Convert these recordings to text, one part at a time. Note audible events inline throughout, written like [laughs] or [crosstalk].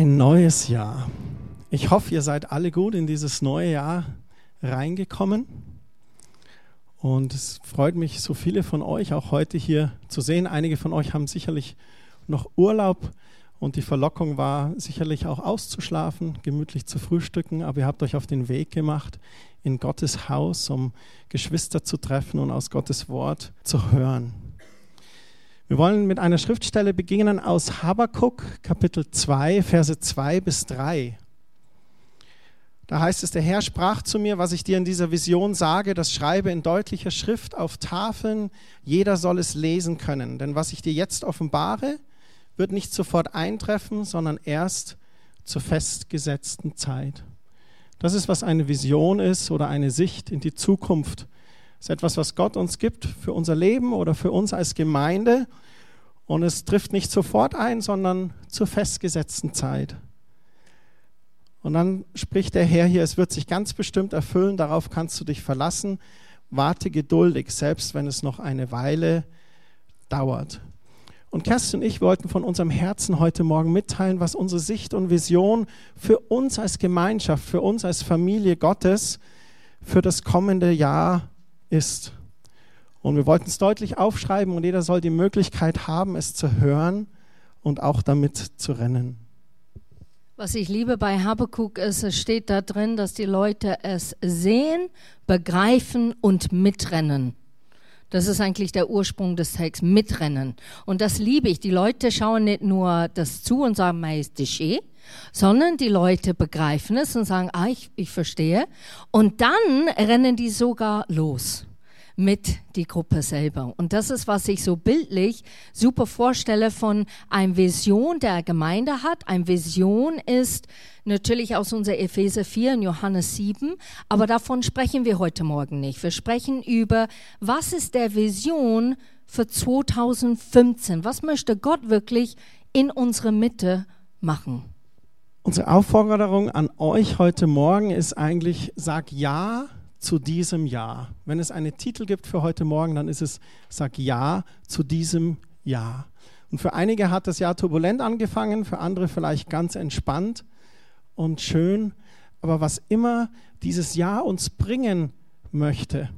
Ein neues Jahr. Ich hoffe, ihr seid alle gut in dieses neue Jahr reingekommen. Und es freut mich, so viele von euch auch heute hier zu sehen. Einige von euch haben sicherlich noch Urlaub und die Verlockung war sicherlich auch auszuschlafen, gemütlich zu frühstücken, aber ihr habt euch auf den Weg gemacht in Gottes Haus, um Geschwister zu treffen und aus Gottes Wort zu hören. Wir wollen mit einer Schriftstelle beginnen aus Habakkuk, Kapitel 2, Verse 2 bis 3. Da heißt es, der Herr sprach zu mir, was ich dir in dieser Vision sage, das schreibe in deutlicher Schrift auf Tafeln, jeder soll es lesen können. Denn was ich dir jetzt offenbare, wird nicht sofort eintreffen, sondern erst zur festgesetzten Zeit. Das ist, was eine Vision ist oder eine Sicht in die Zukunft. Das ist etwas, was Gott uns gibt für unser Leben oder für uns als Gemeinde. Und es trifft nicht sofort ein, sondern zur festgesetzten Zeit. Und dann spricht der Herr hier, es wird sich ganz bestimmt erfüllen, darauf kannst du dich verlassen. Warte geduldig, selbst wenn es noch eine Weile dauert. Und Kerstin und ich wollten von unserem Herzen heute Morgen mitteilen, was unsere Sicht und Vision für uns als Gemeinschaft, für uns als Familie Gottes für das kommende Jahr ist. Und wir wollten es deutlich aufschreiben und jeder soll die Möglichkeit haben, es zu hören und auch damit zu rennen. Was ich liebe bei Habakkuk ist, es steht da drin, dass die Leute es sehen, begreifen und mitrennen. Das ist eigentlich der Ursprung des Texts, mitrennen. Und das liebe ich. Die Leute schauen nicht nur das zu und sagen, Majesté, sondern die Leute begreifen es und sagen, ah, ich, ich verstehe. Und dann rennen die sogar los mit die Gruppe selber. Und das ist, was ich so bildlich super vorstelle von einer Vision, der Gemeinde hat. Eine Vision ist natürlich aus unserer Epheser 4 und Johannes 7, aber davon sprechen wir heute Morgen nicht. Wir sprechen über, was ist der Vision für 2015? Was möchte Gott wirklich in unsere Mitte machen? Unsere Aufforderung an euch heute Morgen ist eigentlich, sag ja zu diesem Jahr. Wenn es einen Titel gibt für heute Morgen, dann ist es Sag Ja zu diesem Jahr. Und für einige hat das Jahr turbulent angefangen, für andere vielleicht ganz entspannt und schön. Aber was immer dieses Jahr uns bringen möchte,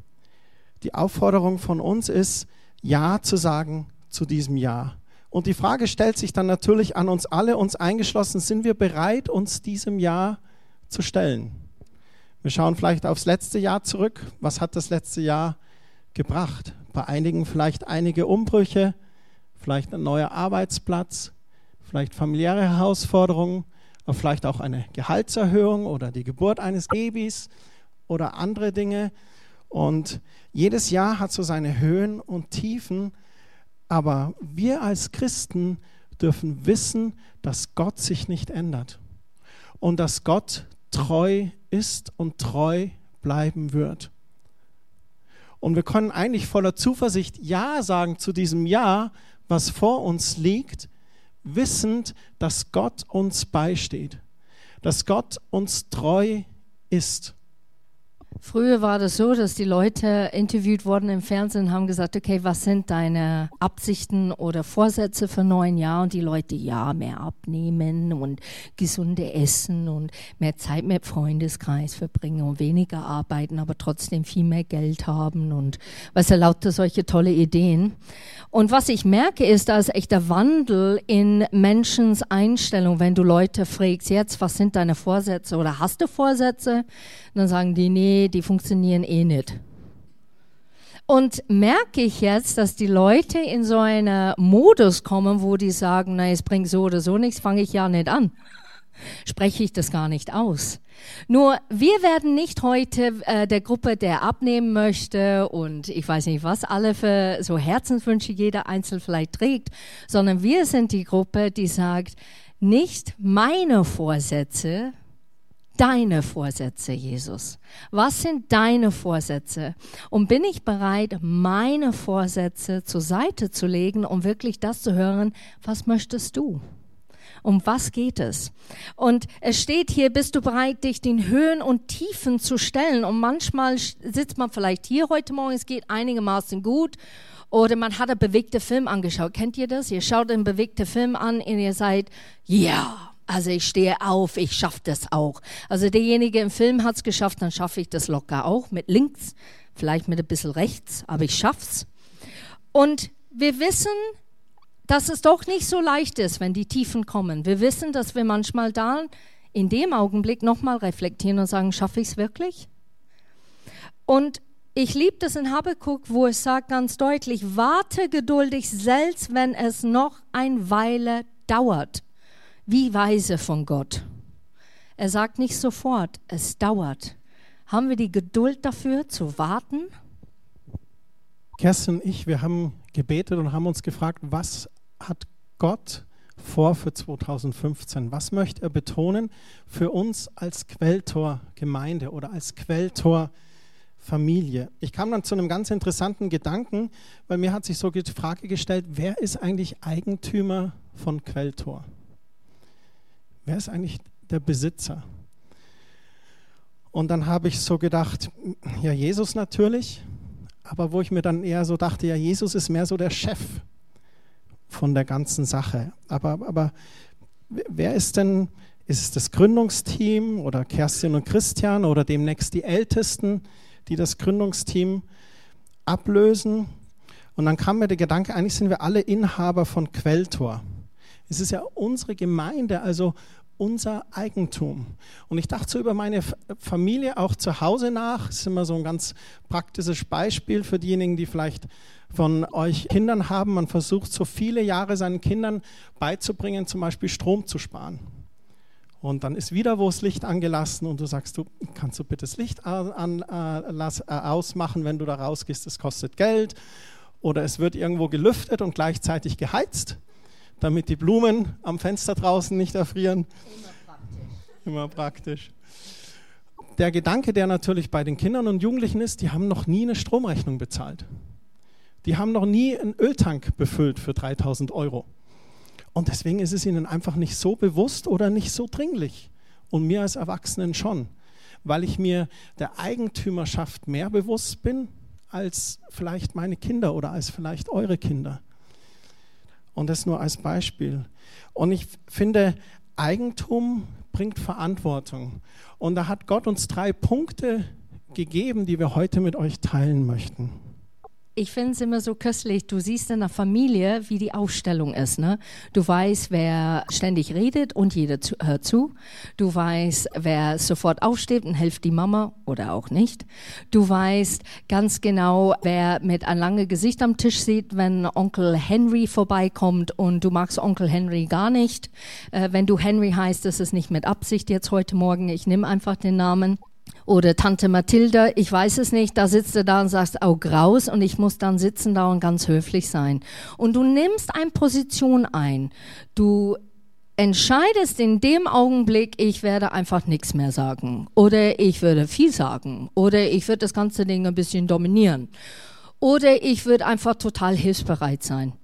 die Aufforderung von uns ist, Ja zu sagen zu diesem Jahr. Und die Frage stellt sich dann natürlich an uns alle, uns eingeschlossen, sind wir bereit, uns diesem Jahr zu stellen? Wir schauen vielleicht aufs letzte Jahr zurück. Was hat das letzte Jahr gebracht? Bei einigen vielleicht einige Umbrüche, vielleicht ein neuer Arbeitsplatz, vielleicht familiäre Herausforderungen, aber vielleicht auch eine Gehaltserhöhung oder die Geburt eines Babys oder andere Dinge. Und jedes Jahr hat so seine Höhen und Tiefen, aber wir als Christen dürfen wissen, dass Gott sich nicht ändert und dass Gott treu ist und treu bleiben wird. Und wir können eigentlich voller Zuversicht Ja sagen zu diesem Ja, was vor uns liegt, wissend, dass Gott uns beisteht, dass Gott uns treu ist. Früher war das so, dass die Leute interviewt wurden im Fernsehen und haben gesagt, okay, was sind deine Absichten oder Vorsätze für neun Jahr? Und die Leute, ja, mehr abnehmen und gesunde Essen und mehr Zeit mit Freundeskreis verbringen und weniger arbeiten, aber trotzdem viel mehr Geld haben und was er lauter solche tolle Ideen. Und was ich merke, ist, da ist echt der Wandel in Menschens Einstellung, wenn du Leute fragst, jetzt, was sind deine Vorsätze oder hast du Vorsätze? Dann sagen die, nee, die funktionieren eh nicht. Und merke ich jetzt, dass die Leute in so einen Modus kommen, wo die sagen, na, es bringt so oder so nichts, fange ich ja nicht an. Spreche ich das gar nicht aus. Nur wir werden nicht heute äh, der Gruppe, der abnehmen möchte und ich weiß nicht, was alle für so Herzenswünsche jeder einzeln vielleicht trägt, sondern wir sind die Gruppe, die sagt, nicht meine Vorsätze deine Vorsätze, Jesus? Was sind deine Vorsätze? Und bin ich bereit, meine Vorsätze zur Seite zu legen, um wirklich das zu hören, was möchtest du? Um was geht es? Und es steht hier, bist du bereit, dich den Höhen und Tiefen zu stellen? Und manchmal sitzt man vielleicht hier heute Morgen, es geht einigermaßen gut. Oder man hat einen bewegten Film angeschaut. Kennt ihr das? Ihr schaut einen bewegten Film an und ihr seid, ja, Also ich stehe auf, ich schaffe das auch. Also derjenige im Film hat es geschafft, dann schaffe ich das locker auch mit links, vielleicht mit ein bisschen rechts, aber ich schaff's. Und wir wissen, dass es doch nicht so leicht ist, wenn die Tiefen kommen. Wir wissen, dass wir manchmal da in dem Augenblick nochmal reflektieren und sagen, schaffe ich es wirklich? Und ich liebe das in Habakkuk, wo es sagt ganz deutlich, warte geduldig, selbst wenn es noch ein Weile dauert. Wie weise von Gott. Er sagt nicht sofort, es dauert. Haben wir die Geduld dafür zu warten? Kerstin und ich, wir haben gebetet und haben uns gefragt, was hat Gott vor für 2015? Was möchte er betonen für uns als Quelltor-Gemeinde oder als Quelltor-Familie? Ich kam dann zu einem ganz interessanten Gedanken, weil mir hat sich so die Frage gestellt, wer ist eigentlich Eigentümer von Quelltor? Wer ist eigentlich der Besitzer? Und dann habe ich so gedacht, ja, Jesus natürlich, aber wo ich mir dann eher so dachte, ja, Jesus ist mehr so der Chef von der ganzen Sache. Aber, aber wer ist denn, ist es das Gründungsteam oder Kerstin und Christian oder demnächst die Ältesten, die das Gründungsteam ablösen? Und dann kam mir der Gedanke, eigentlich sind wir alle Inhaber von Quelltor. Es ist ja unsere Gemeinde, also unser Eigentum. Und ich dachte so über meine Familie auch zu Hause nach. Das ist immer so ein ganz praktisches Beispiel für diejenigen, die vielleicht von euch Kindern haben. Man versucht so viele Jahre seinen Kindern beizubringen, zum Beispiel Strom zu sparen. Und dann ist wieder wo das Licht angelassen und du sagst, du kannst du bitte das Licht an, an, äh, ausmachen, wenn du da rausgehst, das kostet Geld. Oder es wird irgendwo gelüftet und gleichzeitig geheizt damit die Blumen am Fenster draußen nicht erfrieren. Immer praktisch. Immer praktisch. Der Gedanke, der natürlich bei den Kindern und Jugendlichen ist, die haben noch nie eine Stromrechnung bezahlt. Die haben noch nie einen Öltank befüllt für 3000 Euro. Und deswegen ist es ihnen einfach nicht so bewusst oder nicht so dringlich. Und mir als Erwachsenen schon, weil ich mir der Eigentümerschaft mehr bewusst bin als vielleicht meine Kinder oder als vielleicht eure Kinder. Und das nur als Beispiel. Und ich finde, Eigentum bringt Verantwortung. Und da hat Gott uns drei Punkte gegeben, die wir heute mit euch teilen möchten ich finde es immer so köstlich. Du siehst in der Familie, wie die Aufstellung ist. Ne? Du weißt, wer ständig redet und jeder zu, hört zu. Du weißt, wer sofort aufsteht und hilft die Mama oder auch nicht. Du weißt ganz genau, wer mit einem langen Gesicht am Tisch sieht, wenn Onkel Henry vorbeikommt und du magst Onkel Henry gar nicht. Äh, wenn du Henry heißt, ist es nicht mit Absicht jetzt heute Morgen. Ich nehme einfach den Namen oder Tante Mathilda, ich weiß es nicht, da sitzt du da und sagst, oh graus und ich muss dann sitzen da und ganz höflich sein. Und du nimmst eine Position ein. Du entscheidest in dem Augenblick, ich werde einfach nichts mehr sagen oder ich würde viel sagen oder ich würde das ganze Ding ein bisschen dominieren oder ich würde einfach total hilfsbereit sein.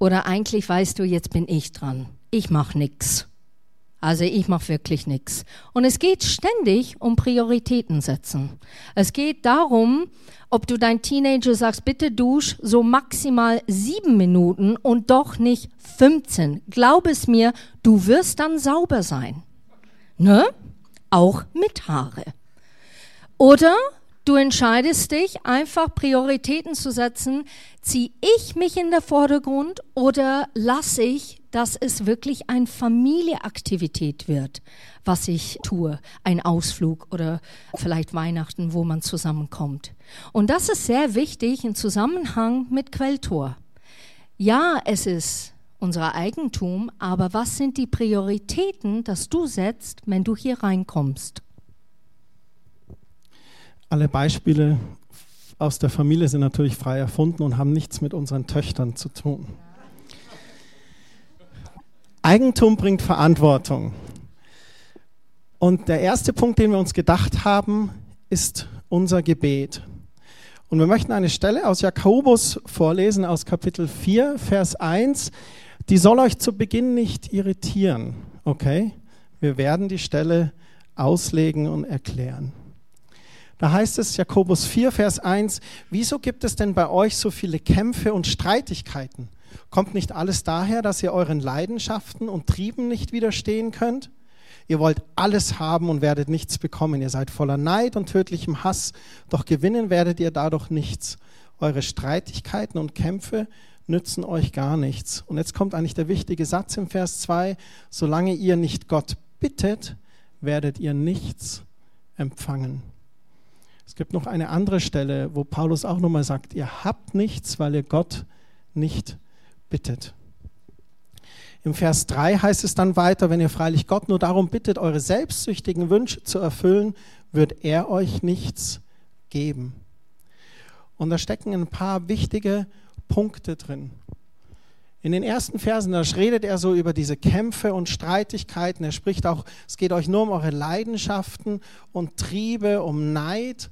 Oder eigentlich weißt du, jetzt bin ich dran. Ich mache nichts. Also ich mache wirklich nichts. Und es geht ständig um Prioritäten setzen. Es geht darum, ob du dein Teenager sagst, bitte dusch so maximal sieben Minuten und doch nicht 15. Glaub es mir, du wirst dann sauber sein. Ne? Auch mit Haare. Oder du entscheidest dich, einfach Prioritäten zu setzen. Ziehe ich mich in der Vordergrund oder lasse ich dass es wirklich eine Familieaktivität wird, was ich tue, ein Ausflug oder vielleicht Weihnachten, wo man zusammenkommt. Und das ist sehr wichtig im Zusammenhang mit Quelltor. Ja, es ist unser Eigentum, aber was sind die Prioritäten, dass du setzt, wenn du hier reinkommst? Alle Beispiele aus der Familie sind natürlich frei erfunden und haben nichts mit unseren Töchtern zu tun. Eigentum bringt Verantwortung. Und der erste Punkt, den wir uns gedacht haben, ist unser Gebet. Und wir möchten eine Stelle aus Jakobus vorlesen, aus Kapitel 4, Vers 1. Die soll euch zu Beginn nicht irritieren, okay? Wir werden die Stelle auslegen und erklären. Da heißt es, Jakobus 4, Vers 1, wieso gibt es denn bei euch so viele Kämpfe und Streitigkeiten? Kommt nicht alles daher, dass ihr euren Leidenschaften und Trieben nicht widerstehen könnt? Ihr wollt alles haben und werdet nichts bekommen. Ihr seid voller Neid und tödlichem Hass, doch gewinnen werdet ihr dadurch nichts. Eure Streitigkeiten und Kämpfe nützen euch gar nichts. Und jetzt kommt eigentlich der wichtige Satz im Vers 2, solange ihr nicht Gott bittet, werdet ihr nichts empfangen. Es gibt noch eine andere Stelle, wo Paulus auch nochmal sagt, ihr habt nichts, weil ihr Gott nicht bittet. Im Vers 3 heißt es dann weiter, wenn ihr freilich Gott nur darum bittet, eure selbstsüchtigen Wünsche zu erfüllen, wird er euch nichts geben. Und da stecken ein paar wichtige Punkte drin. In den ersten Versen, da redet er so über diese Kämpfe und Streitigkeiten. Er spricht auch, es geht euch nur um eure Leidenschaften und Triebe, um Neid.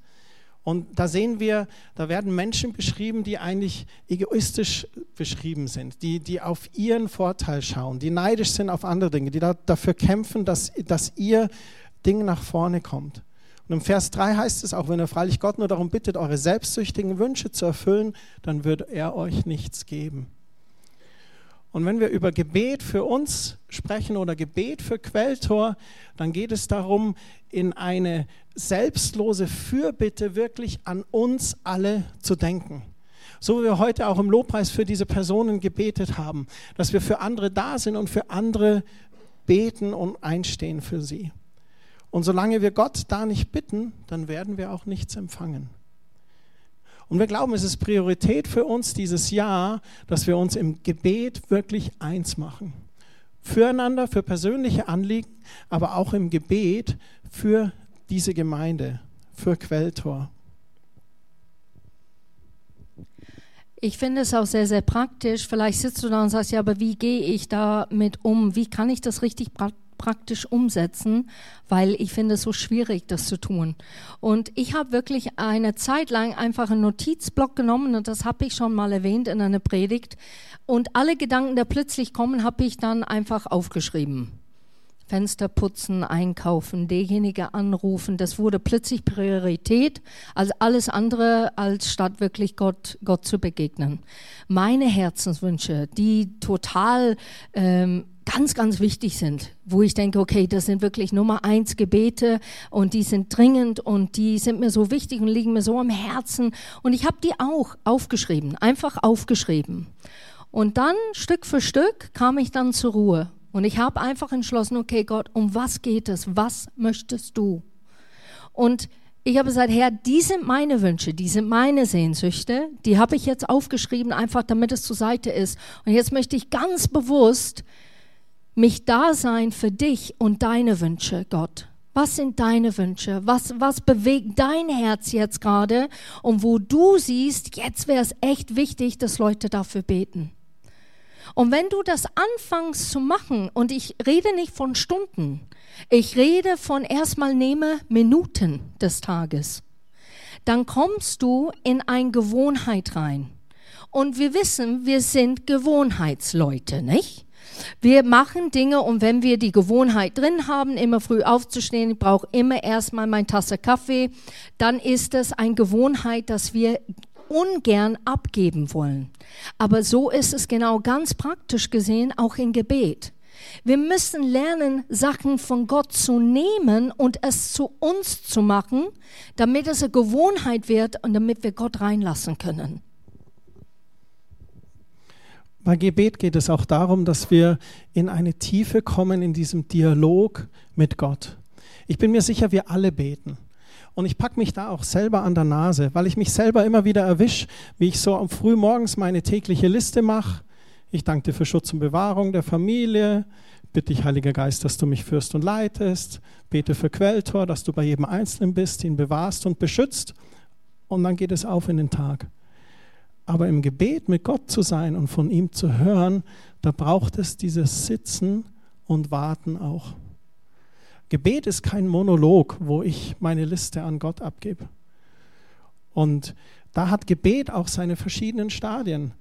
Und da sehen wir, da werden Menschen beschrieben, die eigentlich egoistisch beschrieben sind, die, die auf ihren Vorteil schauen, die neidisch sind auf andere Dinge, die da, dafür kämpfen, dass, dass ihr Ding nach vorne kommt. Und im Vers 3 heißt es auch, wenn ihr freilich Gott nur darum bittet, eure selbstsüchtigen Wünsche zu erfüllen, dann wird er euch nichts geben. Und wenn wir über Gebet für uns sprechen oder Gebet für Quelltor, dann geht es darum, in eine selbstlose Fürbitte wirklich an uns alle zu denken. So wie wir heute auch im Lobpreis für diese Personen gebetet haben, dass wir für andere da sind und für andere beten und einstehen für sie. Und solange wir Gott da nicht bitten, dann werden wir auch nichts empfangen. Und wir glauben, es ist Priorität für uns dieses Jahr, dass wir uns im Gebet wirklich eins machen. Füreinander, für persönliche Anliegen, aber auch im Gebet für diese Gemeinde, für Quelltor. Ich finde es auch sehr, sehr praktisch. Vielleicht sitzt du da und sagst, ja, aber wie gehe ich damit um? Wie kann ich das richtig praktisch? umsetzen, weil ich finde es so schwierig, das zu tun. Und ich habe wirklich eine Zeit lang einfach einen Notizblock genommen und das habe ich schon mal erwähnt in einer Predigt. Und alle Gedanken, die plötzlich kommen, habe ich dann einfach aufgeschrieben. Fenster putzen, einkaufen, derjenige anrufen, das wurde plötzlich Priorität als alles andere, als statt wirklich Gott, Gott zu begegnen. Meine Herzenswünsche, die total ähm, ganz, ganz wichtig sind, wo ich denke, okay, das sind wirklich Nummer eins Gebete und die sind dringend und die sind mir so wichtig und liegen mir so am Herzen. Und ich habe die auch aufgeschrieben, einfach aufgeschrieben. Und dann Stück für Stück kam ich dann zur Ruhe und ich habe einfach entschlossen, okay Gott, um was geht es? Was möchtest du? Und ich habe gesagt, Herr, die sind meine Wünsche, die sind meine Sehnsüchte, die habe ich jetzt aufgeschrieben, einfach damit es zur Seite ist. Und jetzt möchte ich ganz bewusst mich da sein für dich und deine Wünsche, Gott. Was sind deine Wünsche? Was, was bewegt dein Herz jetzt gerade? Und wo du siehst, jetzt wäre es echt wichtig, dass Leute dafür beten. Und wenn du das anfängst zu machen, und ich rede nicht von Stunden, ich rede von erstmal nehme Minuten des Tages, dann kommst du in eine Gewohnheit rein. Und wir wissen, wir sind Gewohnheitsleute, nicht? Wir machen Dinge und wenn wir die Gewohnheit drin haben, immer früh aufzustehen, ich brauche immer erstmal meine Tasse Kaffee, dann ist es eine Gewohnheit, dass wir ungern abgeben wollen. Aber so ist es genau ganz praktisch gesehen auch im Gebet. Wir müssen lernen, Sachen von Gott zu nehmen und es zu uns zu machen, damit es eine Gewohnheit wird und damit wir Gott reinlassen können. Bei Gebet geht es auch darum, dass wir in eine Tiefe kommen in diesem Dialog mit Gott. Ich bin mir sicher, wir alle beten. Und ich packe mich da auch selber an der Nase, weil ich mich selber immer wieder erwische, wie ich so früh morgens meine tägliche Liste mache. Ich danke dir für Schutz und Bewahrung der Familie. Bitte dich, Heiliger Geist, dass du mich führst und leitest. Bete für Quelltor, dass du bei jedem Einzelnen bist, ihn bewahrst und beschützt. Und dann geht es auf in den Tag. Aber im Gebet mit Gott zu sein und von ihm zu hören, da braucht es dieses Sitzen und Warten auch. Gebet ist kein Monolog, wo ich meine Liste an Gott abgebe. Und da hat Gebet auch seine verschiedenen Stadien.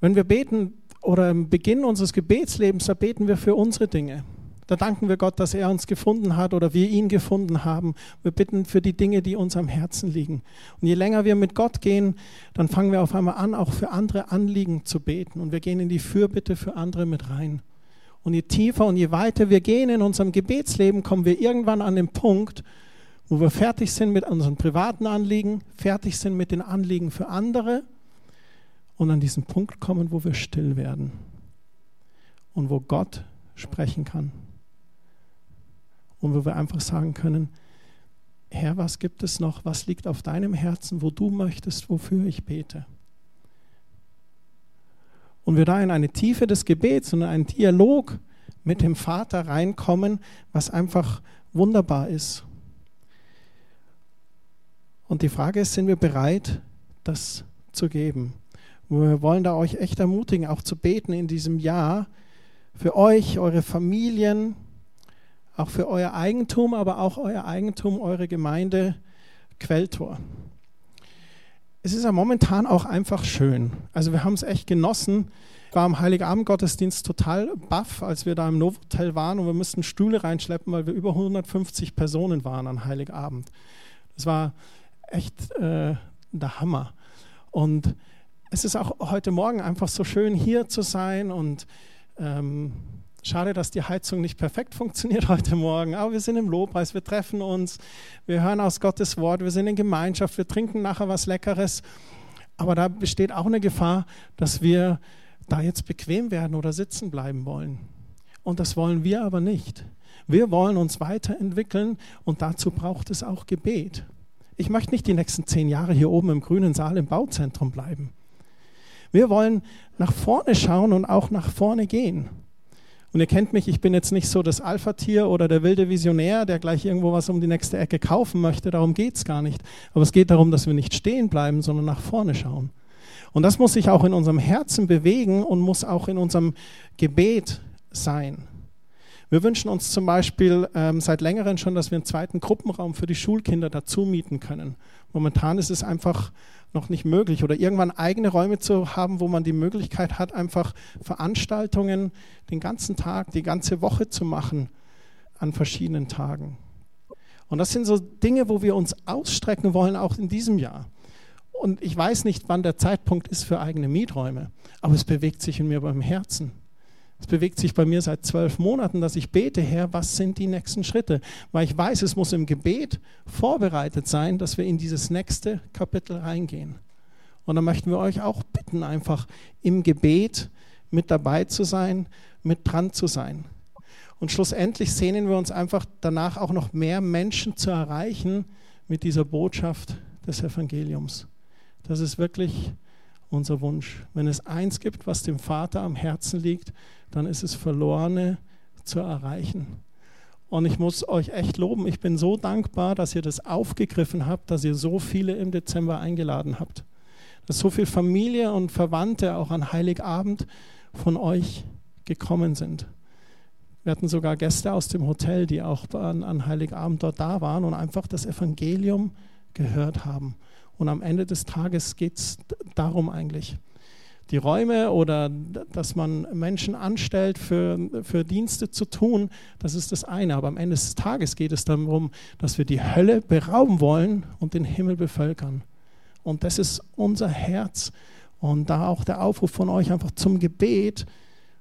Wenn wir beten oder im Beginn unseres Gebetslebens, da beten wir für unsere Dinge. Da danken wir Gott, dass er uns gefunden hat oder wir ihn gefunden haben. Wir bitten für die Dinge, die uns am Herzen liegen. Und je länger wir mit Gott gehen, dann fangen wir auf einmal an, auch für andere Anliegen zu beten. Und wir gehen in die Fürbitte für andere mit rein. Und je tiefer und je weiter wir gehen in unserem Gebetsleben, kommen wir irgendwann an den Punkt, wo wir fertig sind mit unseren privaten Anliegen, fertig sind mit den Anliegen für andere und an diesen Punkt kommen, wo wir still werden und wo Gott sprechen kann und wo wir einfach sagen können, Herr, was gibt es noch, was liegt auf deinem Herzen, wo du möchtest, wofür ich bete. Und wir da in eine Tiefe des Gebets und einen Dialog mit dem Vater reinkommen, was einfach wunderbar ist. Und die Frage ist, sind wir bereit, das zu geben? Wir wollen da euch echt ermutigen, auch zu beten in diesem Jahr für euch, eure Familien, auch für euer Eigentum, aber auch euer Eigentum, eure Gemeinde Quelltor. Es ist ja momentan auch einfach schön. Also wir haben es echt genossen. Ich war am Heiligabend Gottesdienst total baff, als wir da im Novotel waren und wir mussten Stühle reinschleppen, weil wir über 150 Personen waren an Heiligabend. Das war echt äh, der Hammer. Und es ist auch heute Morgen einfach so schön hier zu sein und ähm, Schade, dass die Heizung nicht perfekt funktioniert [laughs] heute Morgen, aber wir sind im Lobpreis, wir treffen uns, wir hören aus Gottes Wort, wir sind in Gemeinschaft, wir trinken nachher was Leckeres. Aber da besteht auch eine Gefahr, dass wir da jetzt bequem werden oder sitzen bleiben wollen. Und das wollen wir aber nicht. Wir wollen uns weiterentwickeln und dazu braucht es auch Gebet. Ich möchte nicht die nächsten zehn Jahre hier oben im grünen Saal im Bauzentrum bleiben. Wir wollen nach vorne schauen und auch nach vorne gehen. Und ihr kennt mich, ich bin jetzt nicht so das Alpha-Tier oder der wilde Visionär, der gleich irgendwo was um die nächste Ecke kaufen möchte. Darum geht es gar nicht. Aber es geht darum, dass wir nicht stehen bleiben, sondern nach vorne schauen. Und das muss sich auch in unserem Herzen bewegen und muss auch in unserem Gebet sein. Wir wünschen uns zum Beispiel ähm, seit längerem schon, dass wir einen zweiten Gruppenraum für die Schulkinder dazu mieten können. Momentan ist es einfach noch nicht möglich oder irgendwann eigene Räume zu haben, wo man die Möglichkeit hat, einfach Veranstaltungen den ganzen Tag, die ganze Woche zu machen an verschiedenen Tagen. Und das sind so Dinge, wo wir uns ausstrecken wollen, auch in diesem Jahr. Und ich weiß nicht, wann der Zeitpunkt ist für eigene Mieträume, aber es bewegt sich in mir beim Herzen. Es bewegt sich bei mir seit zwölf Monaten, dass ich bete, Herr, was sind die nächsten Schritte? Weil ich weiß, es muss im Gebet vorbereitet sein, dass wir in dieses nächste Kapitel reingehen. Und dann möchten wir euch auch bitten, einfach im Gebet mit dabei zu sein, mit dran zu sein. Und schlussendlich sehnen wir uns einfach danach auch noch mehr Menschen zu erreichen mit dieser Botschaft des Evangeliums. Das ist wirklich unser Wunsch. Wenn es eins gibt, was dem Vater am Herzen liegt, dann ist es Verlorene zu erreichen. Und ich muss euch echt loben, ich bin so dankbar, dass ihr das aufgegriffen habt, dass ihr so viele im Dezember eingeladen habt. Dass so viele Familie und Verwandte auch an Heiligabend von euch gekommen sind. Wir hatten sogar Gäste aus dem Hotel, die auch an, an Heiligabend dort da waren und einfach das Evangelium gehört haben. Und am Ende des Tages geht es darum eigentlich die Räume oder dass man Menschen anstellt, für, für Dienste zu tun, das ist das eine. Aber am Ende des Tages geht es darum, dass wir die Hölle berauben wollen und den Himmel bevölkern. Und das ist unser Herz. Und da auch der Aufruf von euch einfach zum Gebet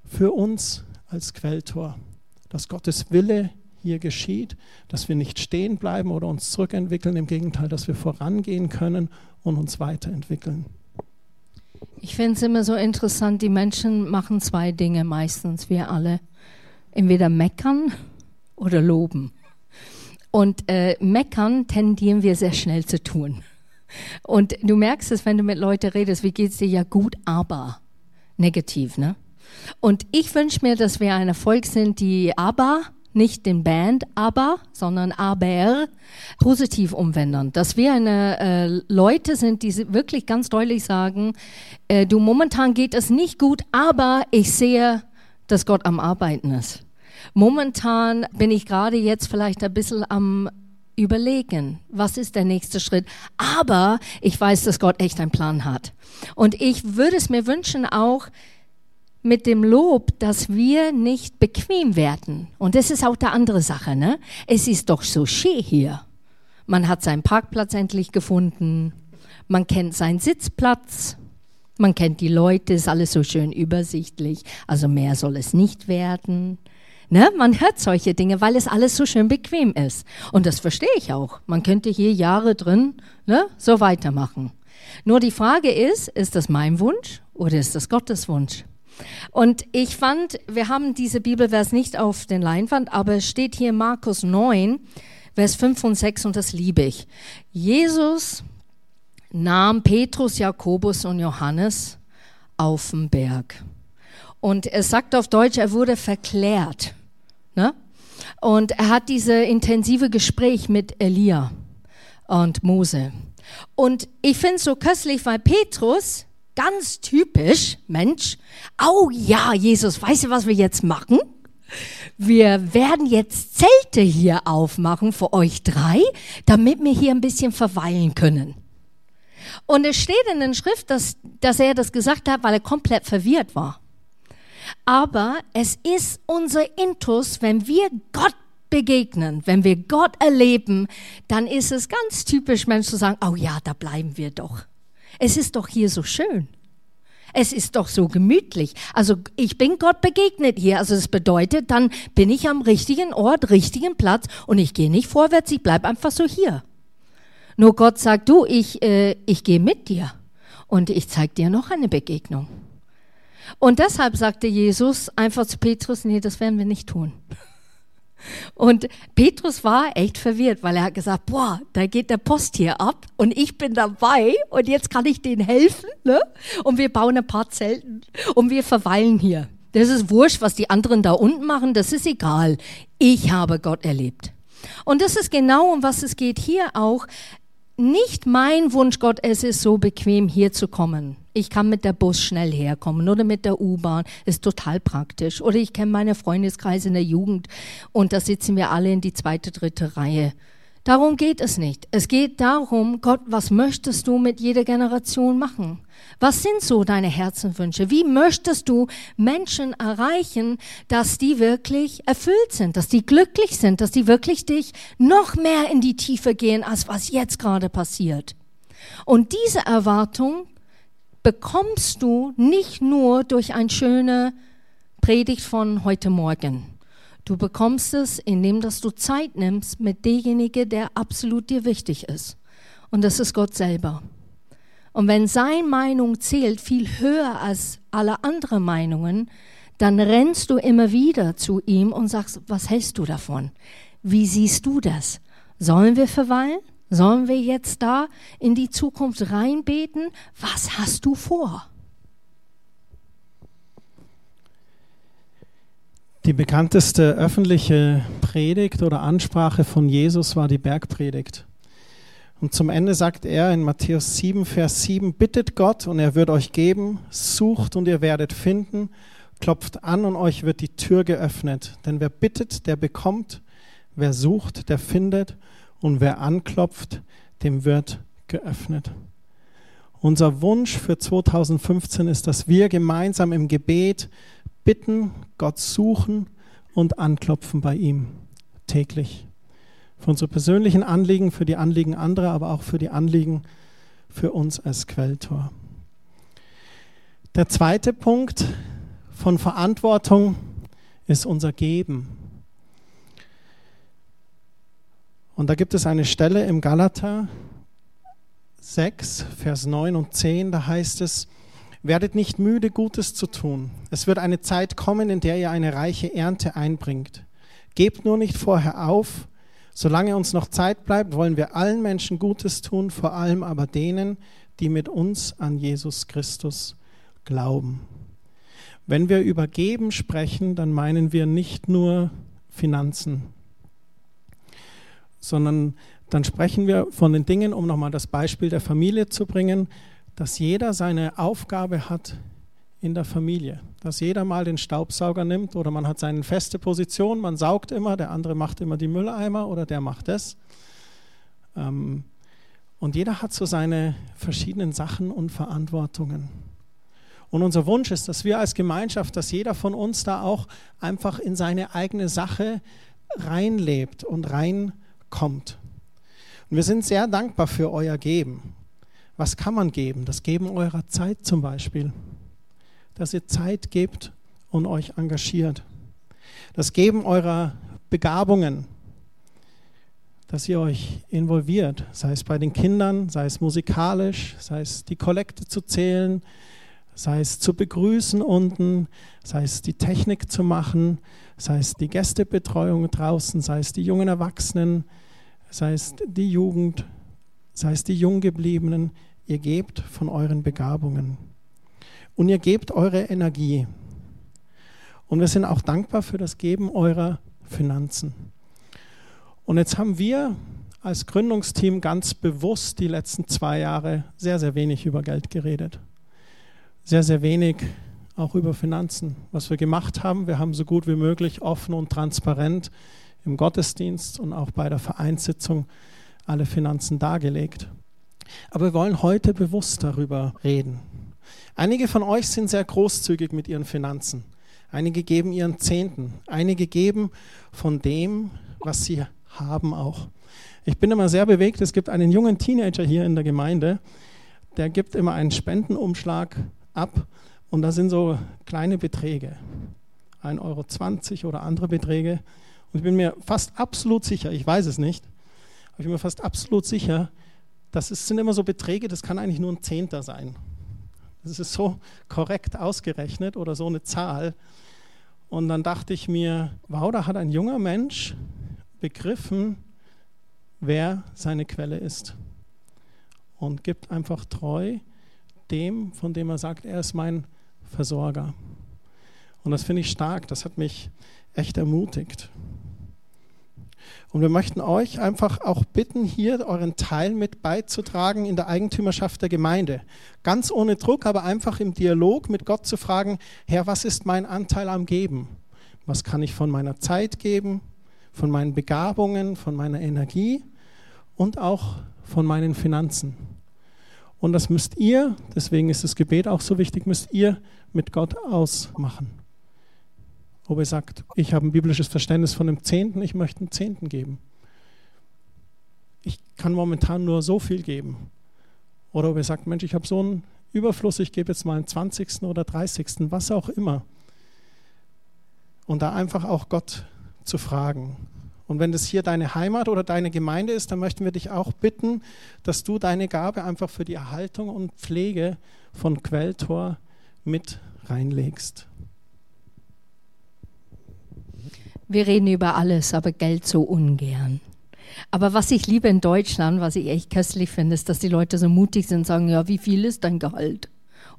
für uns als Quelltor, dass Gottes Wille hier geschieht, dass wir nicht stehen bleiben oder uns zurückentwickeln, im Gegenteil, dass wir vorangehen können und uns weiterentwickeln. Ich finde es immer so interessant, die Menschen machen zwei Dinge meistens, wir alle. Entweder meckern oder loben. Und äh, meckern tendieren wir sehr schnell zu tun. Und du merkst es, wenn du mit Leuten redest, wie geht es dir ja gut, aber negativ, ne? Und ich wünsche mir, dass wir ein Erfolg sind, die aber nicht den Band aber, sondern aber positiv umwenden. Dass wir eine äh, Leute sind, die wirklich ganz deutlich sagen, äh, du momentan geht es nicht gut, aber ich sehe, dass Gott am Arbeiten ist. Momentan bin ich gerade jetzt vielleicht ein bisschen am überlegen, was ist der nächste Schritt. Aber ich weiß, dass Gott echt einen Plan hat. Und ich würde es mir wünschen auch, mit dem Lob, dass wir nicht bequem werden. Und das ist auch der andere Sache, ne? Es ist doch so schön hier. Man hat seinen Parkplatz endlich gefunden. Man kennt seinen Sitzplatz. Man kennt die Leute, ist alles so schön übersichtlich. Also mehr soll es nicht werden. Ne? Man hört solche Dinge, weil es alles so schön bequem ist. Und das verstehe ich auch. Man könnte hier Jahre drin ne, so weitermachen. Nur die Frage ist, ist das mein Wunsch oder ist das Gottes Wunsch? Und ich fand, wir haben diese Bibelvers nicht auf den Leinwand, aber es steht hier Markus 9, Vers 5 und 6 und das liebe ich. Jesus nahm Petrus, Jakobus und Johannes auf den Berg. Und er sagt auf Deutsch, er wurde verklärt. Ne? Und er hat diese intensive Gespräch mit Elia und Mose. Und ich finde es so köstlich, weil Petrus, ganz typisch Mensch, oh ja, Jesus, weißt du, was wir jetzt machen? Wir werden jetzt Zelte hier aufmachen für euch drei, damit wir hier ein bisschen verweilen können. Und es steht in der Schrift, dass, dass er das gesagt hat, weil er komplett verwirrt war. Aber es ist unser Intus, wenn wir Gott begegnen, wenn wir Gott erleben, dann ist es ganz typisch, Menschen zu sagen, oh ja, da bleiben wir doch. Es ist doch hier so schön. Es ist doch so gemütlich. Also ich bin Gott begegnet hier. Also das bedeutet, dann bin ich am richtigen Ort, richtigen Platz und ich gehe nicht vorwärts, ich bleibe einfach so hier. Nur Gott sagt, du, ich, äh, ich gehe mit dir und ich zeige dir noch eine Begegnung. Und deshalb sagte Jesus einfach zu Petrus, nee, das werden wir nicht tun. Und Petrus war echt verwirrt, weil er hat gesagt, boah, da geht der Post hier ab und ich bin dabei und jetzt kann ich denen helfen. Ne? Und wir bauen ein paar Zelten und wir verweilen hier. Das ist wurscht, was die anderen da unten machen, das ist egal. Ich habe Gott erlebt. Und das ist genau, um was es geht hier auch nicht mein Wunsch, Gott, es ist so bequem, hier zu kommen. Ich kann mit der Bus schnell herkommen oder mit der U-Bahn, ist total praktisch. Oder ich kenne meine Freundeskreise in der Jugend und da sitzen wir alle in die zweite, dritte Reihe. Darum geht es nicht. Es geht darum, Gott, was möchtest du mit jeder Generation machen? Was sind so deine Herzenwünsche? Wie möchtest du Menschen erreichen, dass die wirklich erfüllt sind, dass die glücklich sind, dass die wirklich dich noch mehr in die Tiefe gehen, als was jetzt gerade passiert? Und diese Erwartung bekommst du nicht nur durch eine schöne Predigt von heute Morgen. Du bekommst es, indem dass du Zeit nimmst mit demjenigen, der absolut dir wichtig ist. Und das ist Gott selber. Und wenn seine Meinung zählt viel höher als alle anderen Meinungen, dann rennst du immer wieder zu ihm und sagst, was hältst du davon? Wie siehst du das? Sollen wir verweilen? Sollen wir jetzt da in die Zukunft reinbeten? Was hast du vor? Die bekannteste öffentliche Predigt oder Ansprache von Jesus war die Bergpredigt. Und zum Ende sagt er in Matthäus 7, Vers 7, bittet Gott und er wird euch geben, sucht und ihr werdet finden, klopft an und euch wird die Tür geöffnet. Denn wer bittet, der bekommt, wer sucht, der findet und wer anklopft, dem wird geöffnet. Unser Wunsch für 2015 ist, dass wir gemeinsam im Gebet bitten, Gott suchen und anklopfen bei ihm täglich. Für unsere persönlichen Anliegen, für die Anliegen anderer, aber auch für die Anliegen für uns als Quelltor. Der zweite Punkt von Verantwortung ist unser Geben. Und da gibt es eine Stelle im Galater 6, Vers 9 und 10, da heißt es, Werdet nicht müde, Gutes zu tun. Es wird eine Zeit kommen, in der ihr eine reiche Ernte einbringt. Gebt nur nicht vorher auf. Solange uns noch Zeit bleibt, wollen wir allen Menschen Gutes tun, vor allem aber denen, die mit uns an Jesus Christus glauben. Wenn wir über Geben sprechen, dann meinen wir nicht nur Finanzen, sondern dann sprechen wir von den Dingen, um nochmal das Beispiel der Familie zu bringen, dass jeder seine Aufgabe hat in der Familie. Dass jeder mal den Staubsauger nimmt oder man hat seine feste Position, man saugt immer, der andere macht immer die Mülleimer oder der macht es. Ähm, und jeder hat so seine verschiedenen Sachen und Verantwortungen. Und unser Wunsch ist, dass wir als Gemeinschaft, dass jeder von uns da auch einfach in seine eigene Sache reinlebt und reinkommt. Und wir sind sehr dankbar für euer Geben. Was kann man geben? Das Geben eurer Zeit zum Beispiel. Dass ihr Zeit gebt und euch engagiert. Das Geben eurer Begabungen. Dass ihr euch involviert, sei es bei den Kindern, sei es musikalisch, sei es die Kollekte zu zählen, sei es zu begrüßen unten, sei es die Technik zu machen, sei es die Gästebetreuung draußen, sei es die jungen Erwachsenen, sei es die Jugend, sei es die Junggebliebenen. Ihr gebt von euren Begabungen und ihr gebt eure Energie. Und wir sind auch dankbar für das Geben eurer Finanzen. Und jetzt haben wir als Gründungsteam ganz bewusst die letzten zwei Jahre sehr, sehr wenig über Geld geredet sehr, sehr wenig auch über Finanzen. Was wir gemacht haben, wir haben so gut wie möglich offen und transparent im Gottesdienst und auch bei der Vereinssitzung alle Finanzen dargelegt. Aber wir wollen heute bewusst darüber reden. Einige von euch sind sehr großzügig mit ihren Finanzen. Einige geben ihren Zehnten. Einige geben von dem, was sie haben auch. Ich bin immer sehr bewegt. Es gibt einen jungen Teenager hier in der Gemeinde, der gibt immer einen Spendenumschlag ab und da sind so kleine Beträge, 1,20 Euro oder andere Beträge. Und ich bin mir fast absolut sicher, ich weiß es nicht, aber ich bin mir fast absolut sicher, das ist, sind immer so Beträge, das kann eigentlich nur ein Zehnter sein. Das ist so korrekt ausgerechnet oder so eine Zahl. Und dann dachte ich mir, wow, da hat ein junger Mensch begriffen, wer seine Quelle ist und gibt einfach treu dem, von dem er sagt, er ist mein Versorger. Und das finde ich stark, das hat mich echt ermutigt. Und wir möchten euch einfach auch bitten, hier euren Teil mit beizutragen in der Eigentümerschaft der Gemeinde. Ganz ohne Druck, aber einfach im Dialog mit Gott zu fragen, Herr, was ist mein Anteil am Geben? Was kann ich von meiner Zeit geben, von meinen Begabungen, von meiner Energie und auch von meinen Finanzen? Und das müsst ihr, deswegen ist das Gebet auch so wichtig, müsst ihr mit Gott ausmachen. Ob ihr sagt, ich habe ein biblisches Verständnis von dem Zehnten, ich möchte einen Zehnten geben. Ich kann momentan nur so viel geben. Oder ob ihr sagt, Mensch, ich habe so einen Überfluss, ich gebe jetzt mal einen 20. oder 30., was auch immer. Und da einfach auch Gott zu fragen. Und wenn das hier deine Heimat oder deine Gemeinde ist, dann möchten wir dich auch bitten, dass du deine Gabe einfach für die Erhaltung und Pflege von Quelltor mit reinlegst. Wir reden über alles, aber Geld so ungern. Aber was ich liebe in Deutschland, was ich echt köstlich finde, ist, dass die Leute so mutig sind und sagen, ja, wie viel ist dein Gehalt?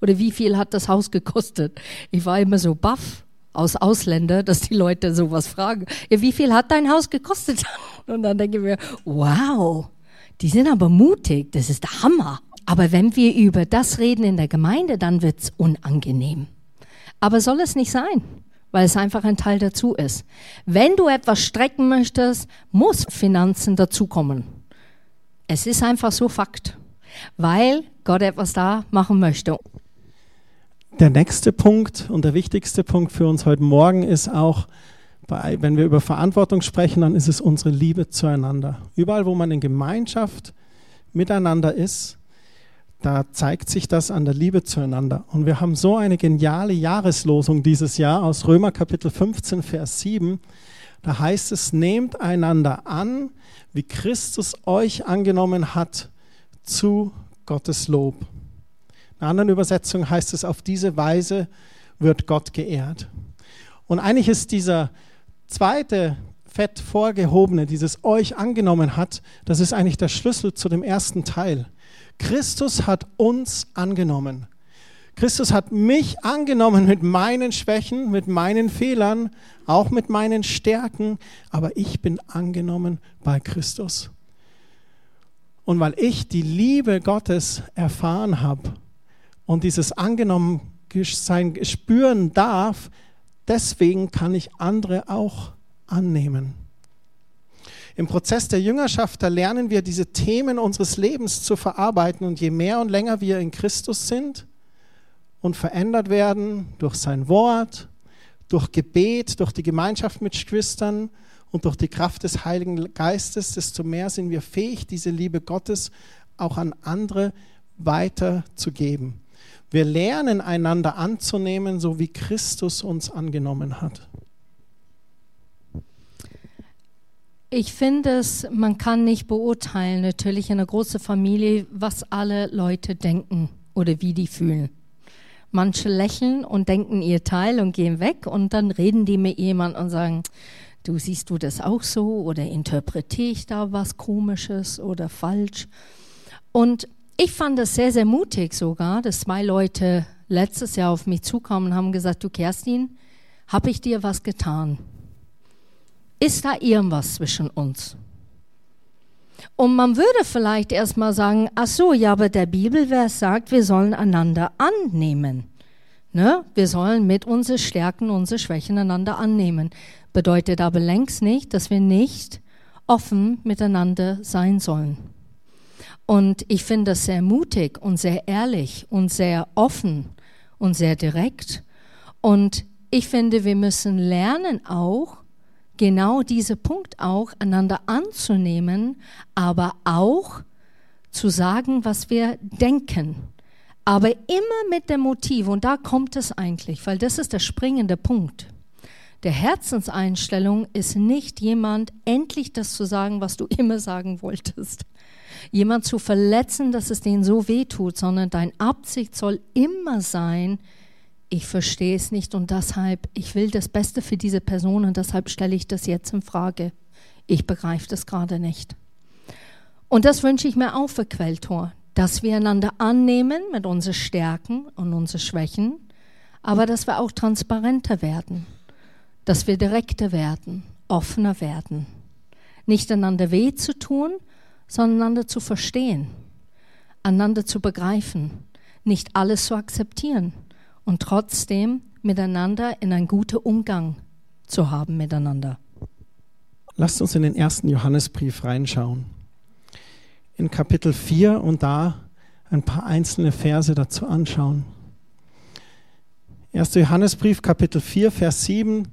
Oder wie viel hat das Haus gekostet? Ich war immer so baff aus Ausländer, dass die Leute sowas fragen. Ja, wie viel hat dein Haus gekostet? [laughs] Und dann denke ich mir, wow, die sind aber mutig, das ist der Hammer. Aber wenn wir über das reden in der Gemeinde, dann wird es unangenehm. Aber soll es nicht sein, weil es einfach ein Teil dazu ist. Wenn du etwas strecken möchtest, muss Finanzen dazukommen. Es ist einfach so Fakt, weil Gott etwas da machen möchte. Der nächste Punkt und der wichtigste Punkt für uns heute Morgen ist auch, bei, wenn wir über Verantwortung sprechen, dann ist es unsere Liebe zueinander. Überall, wo man in Gemeinschaft miteinander ist, da zeigt sich das an der Liebe zueinander. Und wir haben so eine geniale Jahreslosung dieses Jahr aus Römer Kapitel 15, Vers 7. Da heißt es, nehmt einander an, wie Christus euch angenommen hat, zu Gottes Lob. In einer anderen Übersetzung heißt es, auf diese Weise wird Gott geehrt. Und eigentlich ist dieser zweite fett vorgehobene, dieses euch angenommen hat, das ist eigentlich der Schlüssel zu dem ersten Teil. Christus hat uns angenommen. Christus hat mich angenommen mit meinen Schwächen, mit meinen Fehlern, auch mit meinen Stärken, aber ich bin angenommen bei Christus. Und weil ich die Liebe Gottes erfahren habe, und dieses angenommen sein spüren darf, deswegen kann ich andere auch annehmen. Im Prozess der Jüngerschaft, da lernen wir diese Themen unseres Lebens zu verarbeiten und je mehr und länger wir in Christus sind, und verändert werden durch sein Wort, durch Gebet, durch die Gemeinschaft mit Geschwistern und durch die Kraft des Heiligen Geistes, desto mehr sind wir fähig, diese Liebe Gottes auch an andere weiterzugeben. Wir lernen einander anzunehmen, so wie Christus uns angenommen hat. Ich finde es, man kann nicht beurteilen, natürlich in einer großen Familie, was alle Leute denken oder wie die fühlen. Manche lächeln und denken ihr Teil und gehen weg und dann reden die mit jemandem und sagen, du siehst du das auch so oder interpretiere ich da was komisches oder falsch. Und ich fand es sehr, sehr mutig sogar, dass zwei Leute letztes Jahr auf mich zukamen und haben gesagt, du Kerstin, habe ich dir was getan? Ist da irgendwas zwischen uns? Und man würde vielleicht erstmal sagen, ach so, ja, aber der Bibelvers sagt, wir sollen einander annehmen. Ne? Wir sollen mit unseren Stärken, unsere Schwächen einander annehmen. Bedeutet aber längst nicht, dass wir nicht offen miteinander sein sollen. Und ich finde das sehr mutig und sehr ehrlich und sehr offen und sehr direkt. Und ich finde, wir müssen lernen auch, genau dieser Punkt auch, einander anzunehmen, aber auch zu sagen, was wir denken. Aber immer mit dem Motiv, und da kommt es eigentlich, weil das ist der springende Punkt. Der Herzenseinstellung ist nicht jemand endlich das zu sagen, was du [laughs] immer sagen wolltest. Jemand zu verletzen, dass es denen so weh tut, sondern dein Absicht soll immer sein, ich verstehe es nicht und deshalb, ich will das Beste für diese Person und deshalb stelle ich das jetzt in Frage. Ich begreife das gerade nicht. Und das wünsche ich mir auch für Quelltor, dass wir einander annehmen mit unseren Stärken und unseren Schwächen, aber dass wir auch transparenter werden, dass wir direkter werden, offener werden. Nicht einander weh zu tun, sondern einander zu verstehen, einander zu begreifen, nicht alles zu akzeptieren und trotzdem miteinander in einen guten Umgang zu haben miteinander. Lasst uns in den ersten Johannesbrief reinschauen. In Kapitel 4 und da ein paar einzelne Verse dazu anschauen. 1. Johannesbrief, Kapitel 4, Vers 7.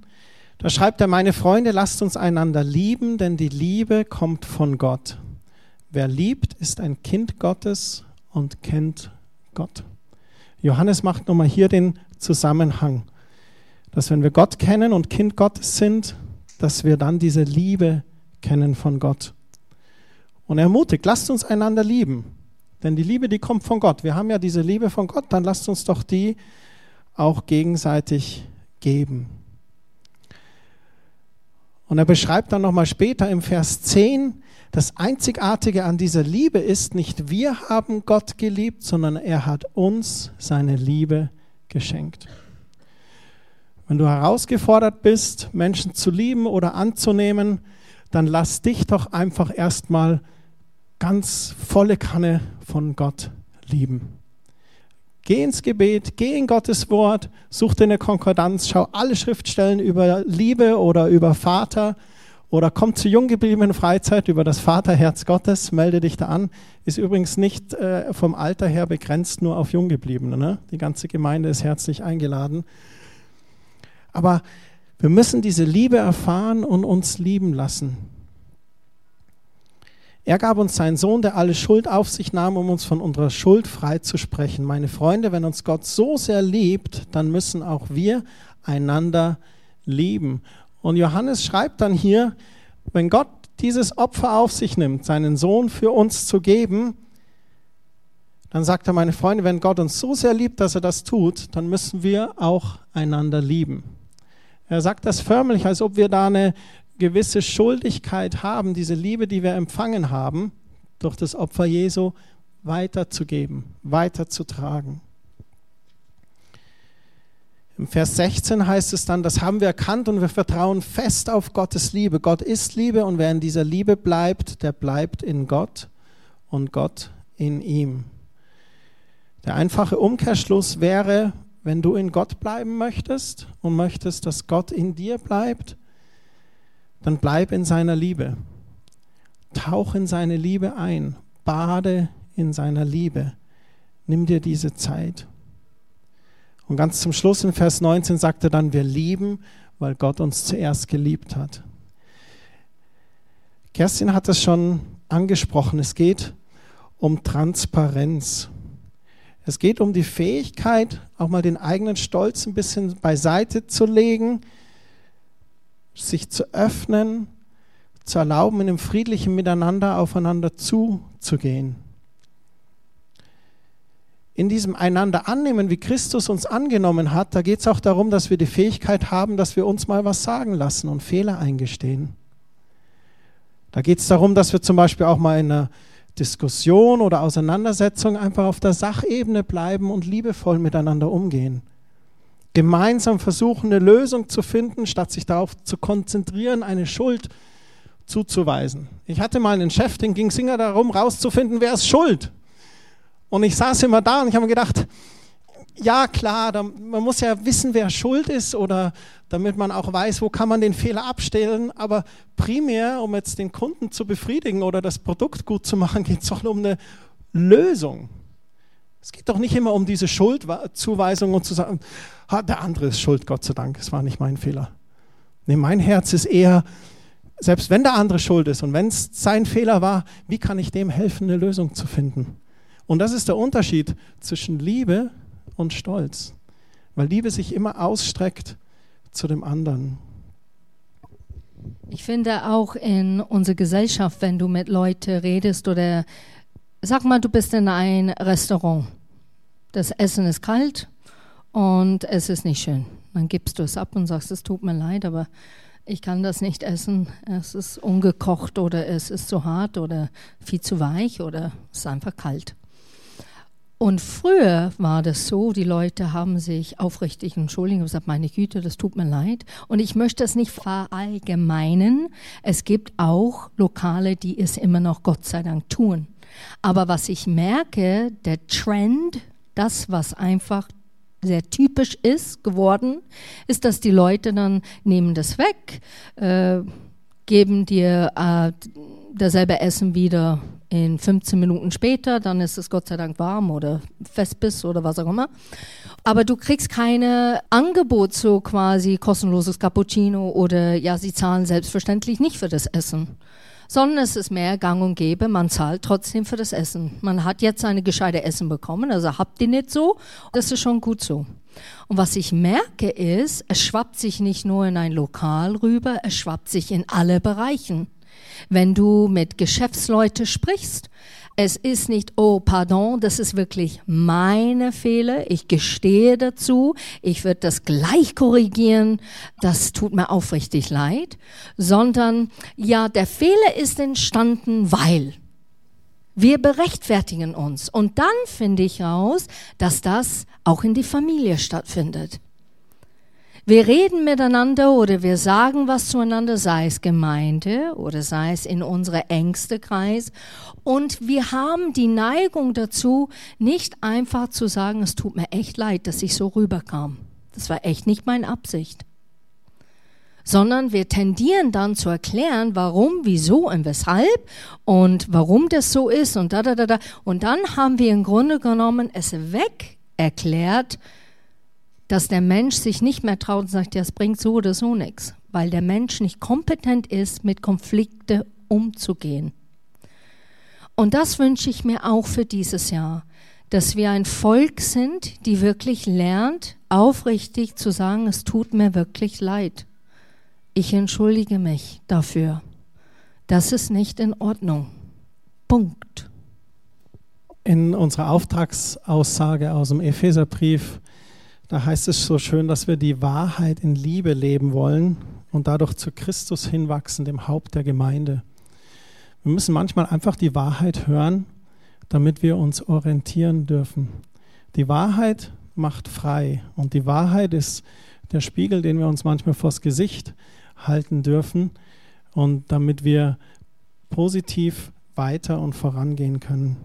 Da schreibt er, meine Freunde, lasst uns einander lieben, denn die Liebe kommt von Gott. Wer liebt, ist ein Kind Gottes und kennt Gott. Johannes macht nochmal hier den Zusammenhang, dass wenn wir Gott kennen und Kind Gottes sind, dass wir dann diese Liebe kennen von Gott. Und er ermutigt, lasst uns einander lieben. Denn die Liebe, die kommt von Gott. Wir haben ja diese Liebe von Gott, dann lasst uns doch die auch gegenseitig geben. Und er beschreibt dann nochmal später im Vers 10, das Einzigartige an dieser Liebe ist, nicht wir haben Gott geliebt, sondern er hat uns seine Liebe geschenkt. Wenn du herausgefordert bist, Menschen zu lieben oder anzunehmen, dann lass dich doch einfach erstmal ganz volle Kanne von Gott lieben. Geh ins Gebet, geh in Gottes Wort, such dir eine Konkordanz, schau alle Schriftstellen über Liebe oder über Vater oder komm zur jung gebliebenen Freizeit über das Vaterherz Gottes, melde dich da an. Ist übrigens nicht äh, vom Alter her begrenzt nur auf Junggebliebene. Ne? Die ganze Gemeinde ist herzlich eingeladen. Aber wir müssen diese Liebe erfahren und uns lieben lassen. Er gab uns seinen Sohn, der alle Schuld auf sich nahm, um uns von unserer Schuld frei zu sprechen. Meine Freunde, wenn uns Gott so sehr liebt, dann müssen auch wir einander lieben. Und Johannes schreibt dann hier, wenn Gott dieses Opfer auf sich nimmt, seinen Sohn für uns zu geben, dann sagt er, meine Freunde, wenn Gott uns so sehr liebt, dass er das tut, dann müssen wir auch einander lieben. Er sagt das förmlich, als ob wir da eine gewisse Schuldigkeit haben, diese Liebe, die wir empfangen haben, durch das Opfer Jesu weiterzugeben, weiterzutragen. Im Vers 16 heißt es dann, das haben wir erkannt und wir vertrauen fest auf Gottes Liebe. Gott ist Liebe und wer in dieser Liebe bleibt, der bleibt in Gott und Gott in ihm. Der einfache Umkehrschluss wäre, wenn du in Gott bleiben möchtest und möchtest, dass Gott in dir bleibt, dann bleib in seiner Liebe. Tauch in seine Liebe ein. Bade in seiner Liebe. Nimm dir diese Zeit. Und ganz zum Schluss in Vers 19 sagt er dann, wir lieben, weil Gott uns zuerst geliebt hat. Kerstin hat es schon angesprochen. Es geht um Transparenz. Es geht um die Fähigkeit, auch mal den eigenen Stolz ein bisschen beiseite zu legen, sich zu öffnen, zu erlauben, in einem friedlichen Miteinander aufeinander zuzugehen. In diesem einander annehmen, wie Christus uns angenommen hat, da geht es auch darum, dass wir die Fähigkeit haben, dass wir uns mal was sagen lassen und Fehler eingestehen. Da geht es darum, dass wir zum Beispiel auch mal in einer Diskussion oder Auseinandersetzung einfach auf der Sachebene bleiben und liebevoll miteinander umgehen. Gemeinsam versuchen, eine Lösung zu finden, statt sich darauf zu konzentrieren, eine Schuld zuzuweisen. Ich hatte mal einen Chef, den ging es immer darum, rauszufinden, wer ist schuld. Und ich saß immer da und ich habe mir gedacht, ja klar, da, man muss ja wissen, wer schuld ist oder damit man auch weiß, wo kann man den Fehler abstellen. Aber primär, um jetzt den Kunden zu befriedigen oder das Produkt gut zu machen, [laughs] geht es doch um eine Lösung. Es geht doch nicht immer um diese Schuldzuweisung und zu sagen, der andere ist schuld, Gott sei Dank, es war nicht mein Fehler. Nee, mein Herz ist eher, selbst wenn der andere schuld ist und wenn es sein Fehler war, wie kann ich dem helfen, eine Lösung zu finden? Und das ist der Unterschied zwischen Liebe und Stolz, weil Liebe sich immer ausstreckt zu dem anderen. Ich finde auch in unserer Gesellschaft, wenn du mit Leuten redest oder sag mal, du bist in ein Restaurant, das Essen ist kalt und es ist nicht schön. Dann gibst du es ab und sagst, es tut mir leid, aber ich kann das nicht essen. Es ist ungekocht oder es ist zu hart oder viel zu weich oder es ist einfach kalt. Und früher war das so, die Leute haben sich aufrichtig entschuldigt und gesagt, meine Güte, das tut mir leid. Und ich möchte es nicht verallgemeinen. Es gibt auch Lokale, die es immer noch Gott sei Dank tun. Aber was ich merke, der Trend, das, was einfach sehr typisch ist geworden, ist, dass die Leute dann nehmen das weg, äh, geben dir äh, dasselbe Essen wieder in 15 Minuten später, dann ist es Gott sei Dank warm oder Festbiss oder was auch immer. Aber du kriegst keine Angebot so quasi kostenloses Cappuccino oder ja, sie zahlen selbstverständlich nicht für das Essen. Sondern es ist mehr gang und gäbe, man zahlt trotzdem für das Essen. Man hat jetzt eine gescheite Essen bekommen, also habt ihr nicht so, das ist schon gut so. Und was ich merke ist, es schwappt sich nicht nur in ein Lokal rüber, es schwappt sich in alle Bereichen. Wenn du mit Geschäftsleuten sprichst, es ist nicht, oh, pardon, das ist wirklich meine Fehler. Ich gestehe dazu. Ich würde das gleich korrigieren. Das tut mir aufrichtig leid. Sondern, ja, der Fehler ist entstanden, weil. Wir berechtfertigen uns. Und dann finde ich raus, dass das auch in die Familie stattfindet. Wir reden miteinander oder wir sagen was zueinander, sei es Gemeinde oder sei es in unserem engsten Kreis. Und wir haben die Neigung dazu, nicht einfach zu sagen, es tut mir echt leid, dass ich so rüberkam. Das war echt nicht meine Absicht. Sondern wir tendieren dann zu erklären, warum, wieso und weshalb und warum das so ist und da, da, da, da. Und dann haben wir im Grunde genommen es weg erklärt, dass der Mensch sich nicht mehr traut und sagt, ja, es bringt so oder so nichts, weil der Mensch nicht kompetent ist, mit Konflikten umzugehen. Und das wünsche ich mir auch für dieses Jahr, dass wir ein Volk sind, die wirklich lernt, aufrichtig zu sagen, es tut mir wirklich leid. Ich entschuldige mich dafür. Das ist nicht in Ordnung. Punkt. In unserer Auftragsaussage aus dem Epheserbrief da heißt es so schön, dass wir die Wahrheit in Liebe leben wollen und dadurch zu Christus hinwachsen, dem Haupt der Gemeinde. Wir müssen manchmal einfach die Wahrheit hören, damit wir uns orientieren dürfen. Die Wahrheit macht frei und die Wahrheit ist der Spiegel, den wir uns manchmal vors Gesicht halten dürfen und damit wir positiv weiter und vorangehen können.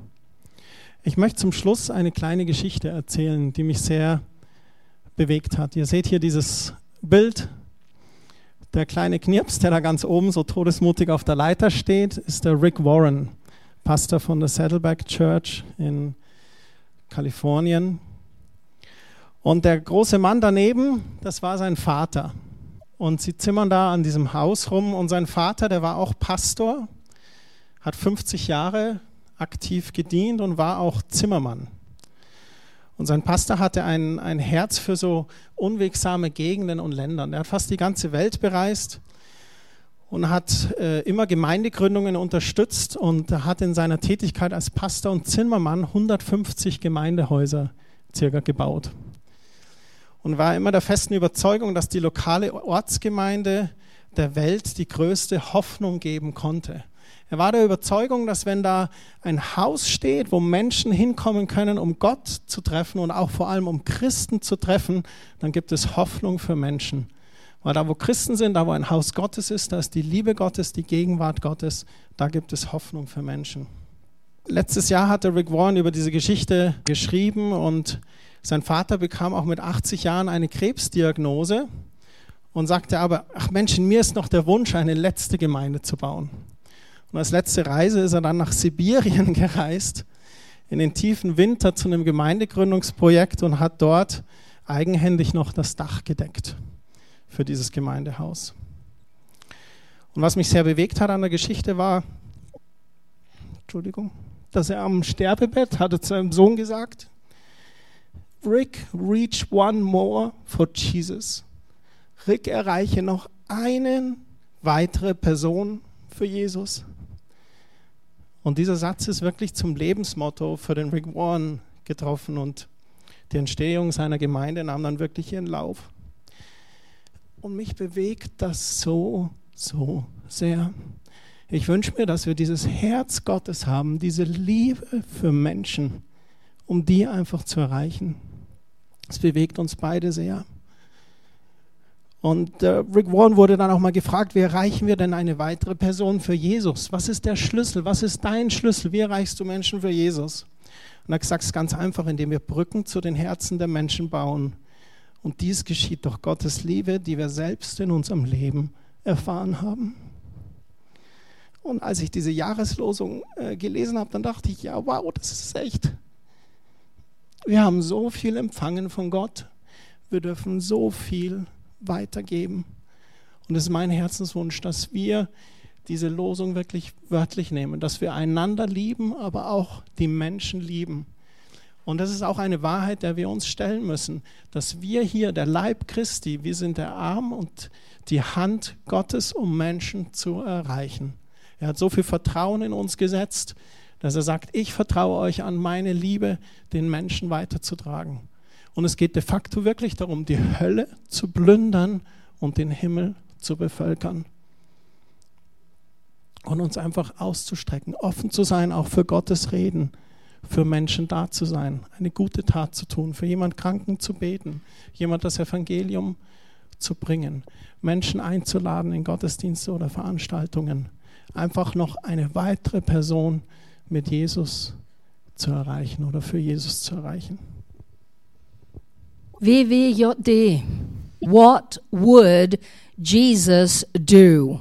Ich möchte zum Schluss eine kleine Geschichte erzählen, die mich sehr bewegt hat. Ihr seht hier dieses Bild. Der kleine Knirps, der da ganz oben so todesmutig auf der Leiter steht, ist der Rick Warren, Pastor von der Saddleback Church in Kalifornien. Und der große Mann daneben, das war sein Vater. Und sie zimmern da an diesem Haus rum. Und sein Vater, der war auch Pastor, hat 50 Jahre aktiv gedient und war auch Zimmermann. Und sein Pastor hatte ein, ein Herz für so unwegsame Gegenden und Länder. Er hat fast die ganze Welt bereist und hat äh, immer Gemeindegründungen unterstützt und hat in seiner Tätigkeit als Pastor und Zimmermann 150 Gemeindehäuser circa gebaut. Und war immer der festen Überzeugung, dass die lokale Ortsgemeinde der Welt die größte Hoffnung geben konnte. Er war der Überzeugung, dass wenn da ein Haus steht, wo Menschen hinkommen können, um Gott zu treffen und auch vor allem um Christen zu treffen, dann gibt es Hoffnung für Menschen. Weil da, wo Christen sind, da, wo ein Haus Gottes ist, da ist die Liebe Gottes, die Gegenwart Gottes, da gibt es Hoffnung für Menschen. Letztes Jahr hatte Rick Warren über diese Geschichte geschrieben und sein Vater bekam auch mit 80 Jahren eine Krebsdiagnose und sagte aber, ach Mensch, mir ist noch der Wunsch, eine letzte Gemeinde zu bauen. Und als letzte Reise ist er dann nach Sibirien [laughs] gereist, in den tiefen Winter zu einem Gemeindegründungsprojekt und hat dort eigenhändig noch das Dach gedeckt für dieses Gemeindehaus. Und was mich sehr bewegt hat an der Geschichte war, Entschuldigung, dass er am Sterbebett hatte zu seinem Sohn gesagt, Rick, reach one more for Jesus. Rick, erreiche noch eine weitere Person für Jesus. Und dieser Satz ist wirklich zum Lebensmotto für den Rick Warren getroffen und die Entstehung seiner Gemeinde nahm dann wirklich ihren Lauf. Und mich bewegt das so, so sehr. Ich wünsche mir, dass wir dieses Herz Gottes haben, diese Liebe für Menschen, um die einfach zu erreichen. Es bewegt uns beide sehr. Und äh, Rick Warren wurde dann auch mal gefragt, wie erreichen wir denn eine weitere Person für Jesus? Was ist der Schlüssel? Was ist dein Schlüssel? Wie erreichst du Menschen für Jesus? Und er hat gesagt, es ganz einfach, indem wir Brücken zu den Herzen der Menschen bauen und dies geschieht durch Gottes Liebe, die wir selbst in unserem Leben erfahren haben. Und als ich diese Jahreslosung äh, gelesen habe, dann dachte ich, ja, wow, das ist echt. Wir haben so viel empfangen von Gott. Wir dürfen so viel weitergeben. Und es ist mein Herzenswunsch, dass wir diese Losung wirklich wörtlich nehmen, dass wir einander lieben, aber auch die Menschen lieben. Und das ist auch eine Wahrheit, der wir uns stellen müssen, dass wir hier, der Leib Christi, wir sind der Arm und die Hand Gottes, um Menschen zu erreichen. Er hat so viel Vertrauen in uns gesetzt, dass er sagt, ich vertraue euch an meine Liebe, den Menschen weiterzutragen. Und es geht de facto wirklich darum, die Hölle zu plündern und den Himmel zu bevölkern. Und uns einfach auszustrecken, offen zu sein, auch für Gottes Reden für Menschen da zu sein, eine gute Tat zu tun, für jemand Kranken zu beten, jemand das Evangelium zu bringen, Menschen einzuladen in Gottesdienste oder Veranstaltungen, einfach noch eine weitere Person mit Jesus zu erreichen oder für Jesus zu erreichen. WWJD. What would Jesus do?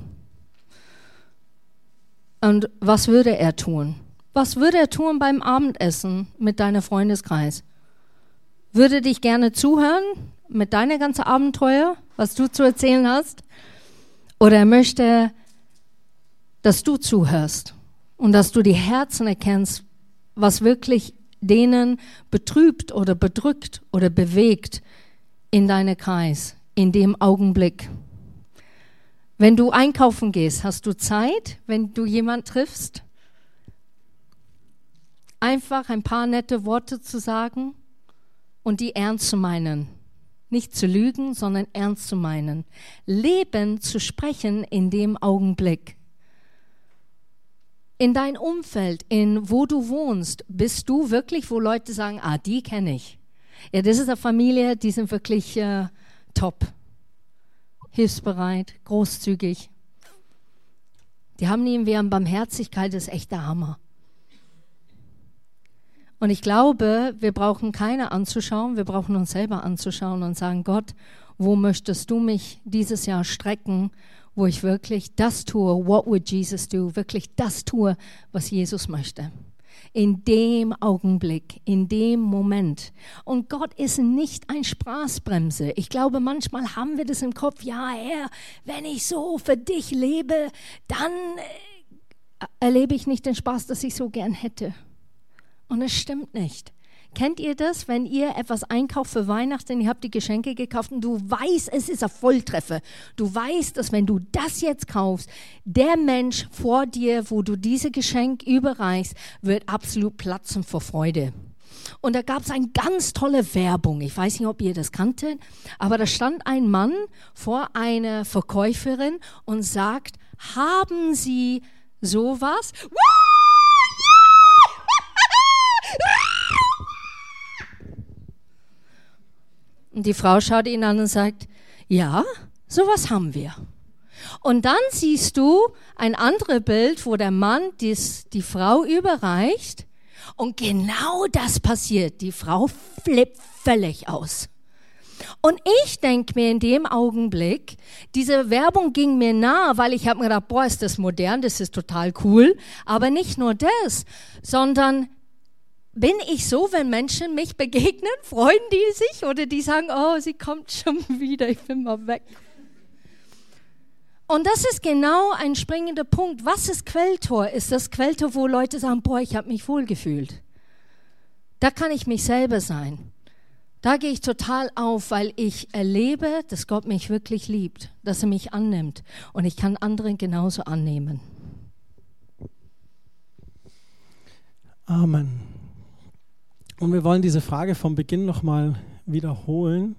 Und was würde er tun? Was würde er tun beim Abendessen mit deinem Freundeskreis? Würde dich gerne zuhören mit deiner ganzen Abenteuer, was du zu erzählen hast? Oder er möchte, dass du zuhörst und dass du die Herzen erkennst, was wirklich denen betrübt oder bedrückt oder bewegt in deinem Kreis, in dem Augenblick. Wenn du einkaufen gehst, hast du Zeit, wenn du jemand triffst? einfach ein paar nette Worte zu sagen und die ernst zu meinen. Nicht zu lügen, sondern ernst zu meinen. Leben zu sprechen in dem Augenblick. In dein Umfeld, in wo du wohnst, bist du wirklich, wo Leute sagen, ah, die kenne ich. Ja, das ist eine Familie, die sind wirklich äh, top. Hilfsbereit, großzügig. Die haben irgendwie eine Barmherzigkeit, das ist echt der Hammer. Und ich glaube, wir brauchen keine anzuschauen, wir brauchen uns selber anzuschauen und sagen, Gott, wo möchtest du mich dieses Jahr strecken, wo ich wirklich das tue, what would Jesus do, wirklich das tue, was Jesus möchte. in dem Augenblick, in dem Moment. Und Gott ist nicht ein Spaßbremse. Ich glaube, manchmal haben wir das im Kopf, ja Herr, wenn ich so für dich lebe, dann äh, erlebe ich nicht den Spaß, das ich so gern hätte. Und es stimmt nicht. Kennt ihr das, wenn ihr etwas einkauft für Weihnachten, ihr habt die Geschenke gekauft und du weißt, es ist ein Volltreffer. Du weißt, dass wenn du das jetzt kaufst, der Mensch vor dir, wo du diese Geschenk überreichst, wird absolut platzen vor Freude. Und da gab es eine ganz tolle Werbung. Ich weiß nicht, ob ihr das kanntet, aber da stand ein Mann vor einer Verkäuferin und sagt, haben Sie sowas? Woo! Und die Frau schaut ihn an und sagt, ja, sowas haben wir. Und dann siehst du ein anderes Bild, wo der Mann dies, die Frau überreicht und genau das passiert. Die Frau flippt völlig aus. Und ich denke mir in dem Augenblick, diese Werbung ging mir nah, weil ich habe mir gedacht, boah, ist das modern, das ist total cool. Aber nicht nur das, sondern bin ich so, wenn Menschen mich begegnen, freuen die sich oder die sagen, oh, sie kommt schon [laughs] wieder, ich bin mal weg. Und das ist genau ein springender Punkt. Was ist Quelltor? Ist das Quelltor, wo Leute sagen, boah, ich habe mich wohlgefühlt. Da kann ich mich selber sein. Da gehe ich total auf, weil ich erlebe, dass Gott mich wirklich liebt, dass er mich annimmt und ich kann andere genauso annehmen. Amen. Und wir wollen diese Frage vom Beginn nochmal wiederholen.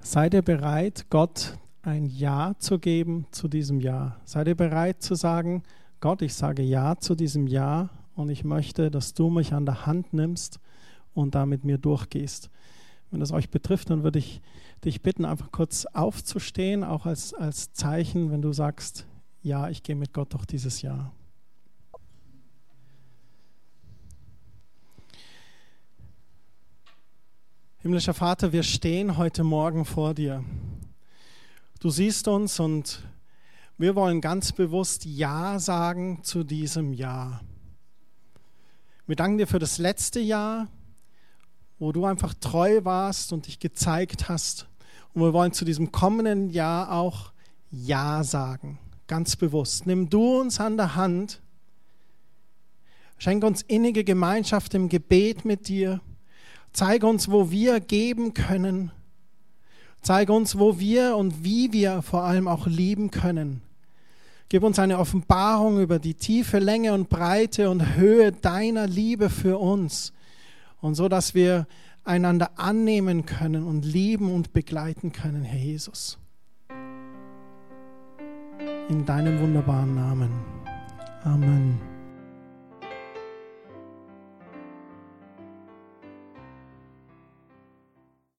Seid ihr bereit, Gott ein Ja zu geben zu diesem Ja? Seid ihr bereit zu sagen, Gott, ich sage Ja zu diesem Ja und ich möchte, dass du mich an der Hand nimmst und da mit mir durchgehst. Wenn das euch betrifft, dann würde ich dich bitten, einfach kurz aufzustehen, auch als, als Zeichen, wenn du sagst, ja, ich gehe mit Gott durch dieses Jahr. Himmlischer Vater, wir stehen heute Morgen vor dir. Du siehst uns und wir wollen ganz bewusst Ja sagen zu diesem Jahr. Wir danken dir für das letzte Jahr, wo du einfach treu warst und dich gezeigt hast. Und wir wollen zu diesem kommenden Jahr auch Ja sagen, ganz bewusst. Nimm du uns an der Hand, schenk uns innige Gemeinschaft im Gebet mit dir Zeige uns, wo wir geben können. Zeige uns, wo wir und wie wir vor allem auch lieben können. Gib uns eine Offenbarung über die tiefe Länge und Breite und Höhe deiner Liebe für uns. Und so, dass wir einander annehmen können und lieben und begleiten können, Herr Jesus. In deinem wunderbaren Namen. Amen.